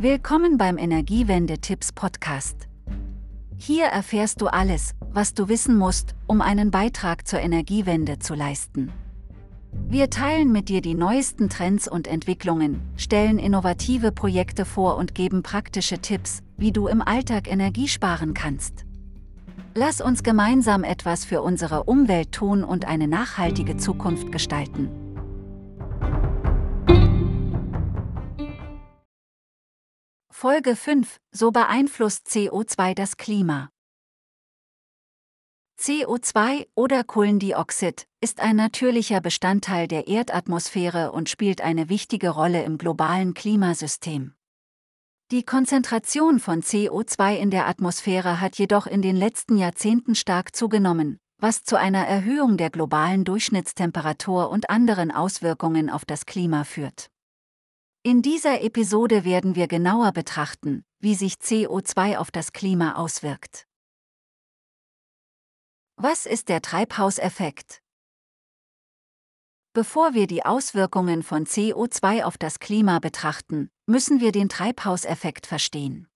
Willkommen beim Energiewende-Tipps Podcast. Hier erfährst du alles, was du wissen musst, um einen Beitrag zur Energiewende zu leisten. Wir teilen mit dir die neuesten Trends und Entwicklungen, stellen innovative Projekte vor und geben praktische Tipps, wie du im Alltag Energie sparen kannst. Lass uns gemeinsam etwas für unsere Umwelt tun und eine nachhaltige Zukunft gestalten. Folge 5 So beeinflusst CO2 das Klima. CO2 oder Kohlendioxid ist ein natürlicher Bestandteil der Erdatmosphäre und spielt eine wichtige Rolle im globalen Klimasystem. Die Konzentration von CO2 in der Atmosphäre hat jedoch in den letzten Jahrzehnten stark zugenommen, was zu einer Erhöhung der globalen Durchschnittstemperatur und anderen Auswirkungen auf das Klima führt. In dieser Episode werden wir genauer betrachten, wie sich CO2 auf das Klima auswirkt. Was ist der Treibhauseffekt? Bevor wir die Auswirkungen von CO2 auf das Klima betrachten, müssen wir den Treibhauseffekt verstehen.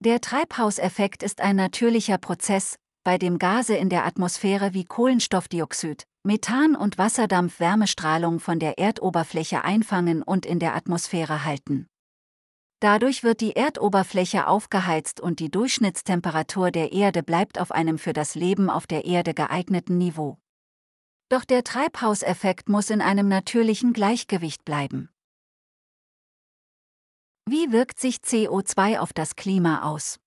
Der Treibhauseffekt ist ein natürlicher Prozess, bei dem Gase in der Atmosphäre wie Kohlenstoffdioxid, Methan und Wasserdampf Wärmestrahlung von der Erdoberfläche einfangen und in der Atmosphäre halten. Dadurch wird die Erdoberfläche aufgeheizt und die Durchschnittstemperatur der Erde bleibt auf einem für das Leben auf der Erde geeigneten Niveau. Doch der Treibhauseffekt muss in einem natürlichen Gleichgewicht bleiben. Wie wirkt sich CO2 auf das Klima aus?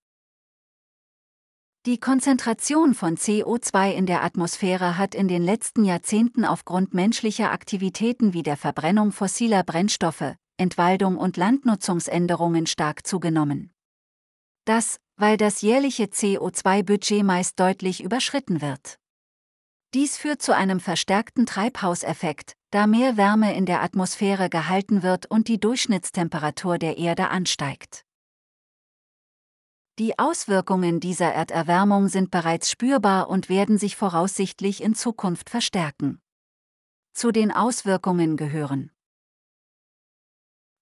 Die Konzentration von CO2 in der Atmosphäre hat in den letzten Jahrzehnten aufgrund menschlicher Aktivitäten wie der Verbrennung fossiler Brennstoffe, Entwaldung und Landnutzungsänderungen stark zugenommen. Das, weil das jährliche CO2-Budget meist deutlich überschritten wird. Dies führt zu einem verstärkten Treibhauseffekt, da mehr Wärme in der Atmosphäre gehalten wird und die Durchschnittstemperatur der Erde ansteigt. Die Auswirkungen dieser Erderwärmung sind bereits spürbar und werden sich voraussichtlich in Zukunft verstärken. Zu den Auswirkungen gehören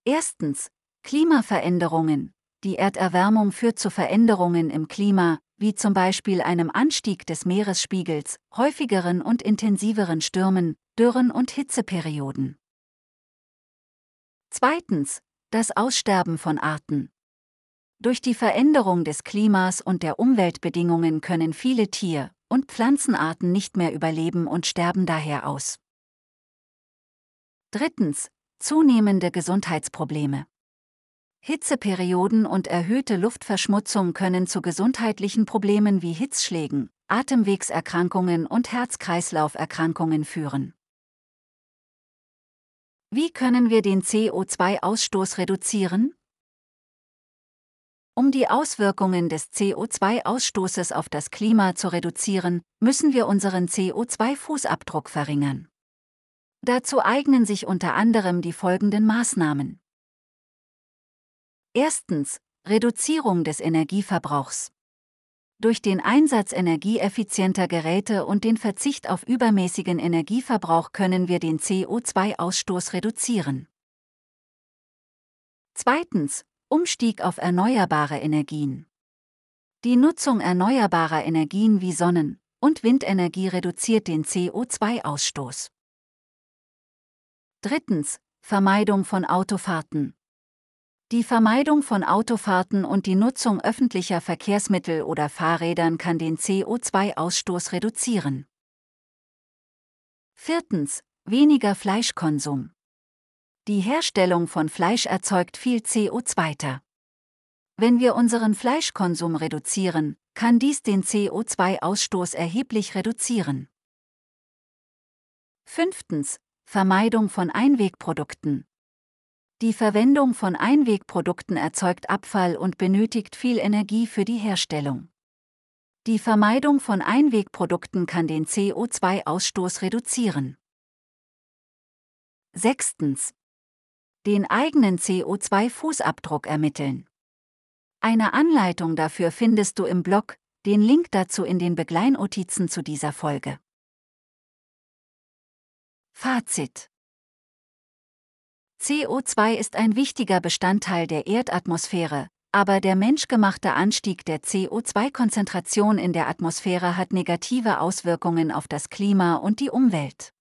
Erstens Klimaveränderungen. Die Erderwärmung führt zu Veränderungen im Klima, wie zum Beispiel einem Anstieg des Meeresspiegels, häufigeren und intensiveren Stürmen, Dürren und Hitzeperioden. Zweitens das Aussterben von Arten. Durch die Veränderung des Klimas und der Umweltbedingungen können viele Tier- und Pflanzenarten nicht mehr überleben und sterben daher aus. Drittens. Zunehmende Gesundheitsprobleme. Hitzeperioden und erhöhte Luftverschmutzung können zu gesundheitlichen Problemen wie Hitzschlägen, Atemwegserkrankungen und Herz-Kreislauf-Erkrankungen führen. Wie können wir den CO2-Ausstoß reduzieren? Um die Auswirkungen des CO2-Ausstoßes auf das Klima zu reduzieren, müssen wir unseren CO2-Fußabdruck verringern. Dazu eignen sich unter anderem die folgenden Maßnahmen. Erstens. Reduzierung des Energieverbrauchs. Durch den Einsatz energieeffizienter Geräte und den Verzicht auf übermäßigen Energieverbrauch können wir den CO2-Ausstoß reduzieren. Zweitens. Umstieg auf erneuerbare Energien. Die Nutzung erneuerbarer Energien wie Sonnen- und Windenergie reduziert den CO2-Ausstoß. Drittens. Vermeidung von Autofahrten. Die Vermeidung von Autofahrten und die Nutzung öffentlicher Verkehrsmittel oder Fahrrädern kann den CO2-Ausstoß reduzieren. Viertens. Weniger Fleischkonsum. Die Herstellung von Fleisch erzeugt viel CO2. Wenn wir unseren Fleischkonsum reduzieren, kann dies den CO2-Ausstoß erheblich reduzieren. Fünftens. Vermeidung von Einwegprodukten. Die Verwendung von Einwegprodukten erzeugt Abfall und benötigt viel Energie für die Herstellung. Die Vermeidung von Einwegprodukten kann den CO2-Ausstoß reduzieren. Sechstens den eigenen CO2-Fußabdruck ermitteln. Eine Anleitung dafür findest du im Blog, den Link dazu in den Begleinotizen zu dieser Folge. Fazit CO2 ist ein wichtiger Bestandteil der Erdatmosphäre, aber der menschgemachte Anstieg der CO2-Konzentration in der Atmosphäre hat negative Auswirkungen auf das Klima und die Umwelt.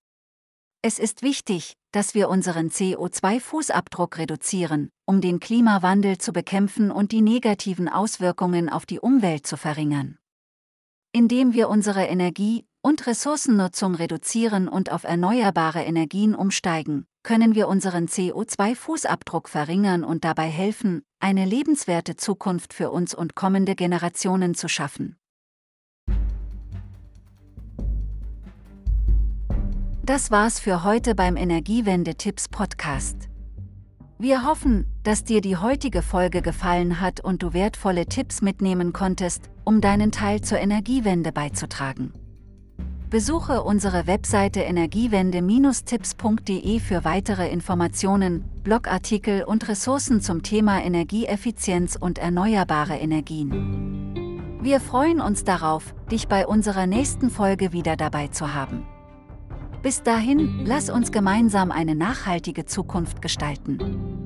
Es ist wichtig, dass wir unseren CO2-Fußabdruck reduzieren, um den Klimawandel zu bekämpfen und die negativen Auswirkungen auf die Umwelt zu verringern. Indem wir unsere Energie- und Ressourcennutzung reduzieren und auf erneuerbare Energien umsteigen, können wir unseren CO2-Fußabdruck verringern und dabei helfen, eine lebenswerte Zukunft für uns und kommende Generationen zu schaffen. Das war's für heute beim Energiewende-Tipps Podcast. Wir hoffen, dass dir die heutige Folge gefallen hat und du wertvolle Tipps mitnehmen konntest, um deinen Teil zur Energiewende beizutragen. Besuche unsere Webseite energiewende-tipps.de für weitere Informationen, Blogartikel und Ressourcen zum Thema Energieeffizienz und erneuerbare Energien. Wir freuen uns darauf, dich bei unserer nächsten Folge wieder dabei zu haben. Bis dahin, lass uns gemeinsam eine nachhaltige Zukunft gestalten.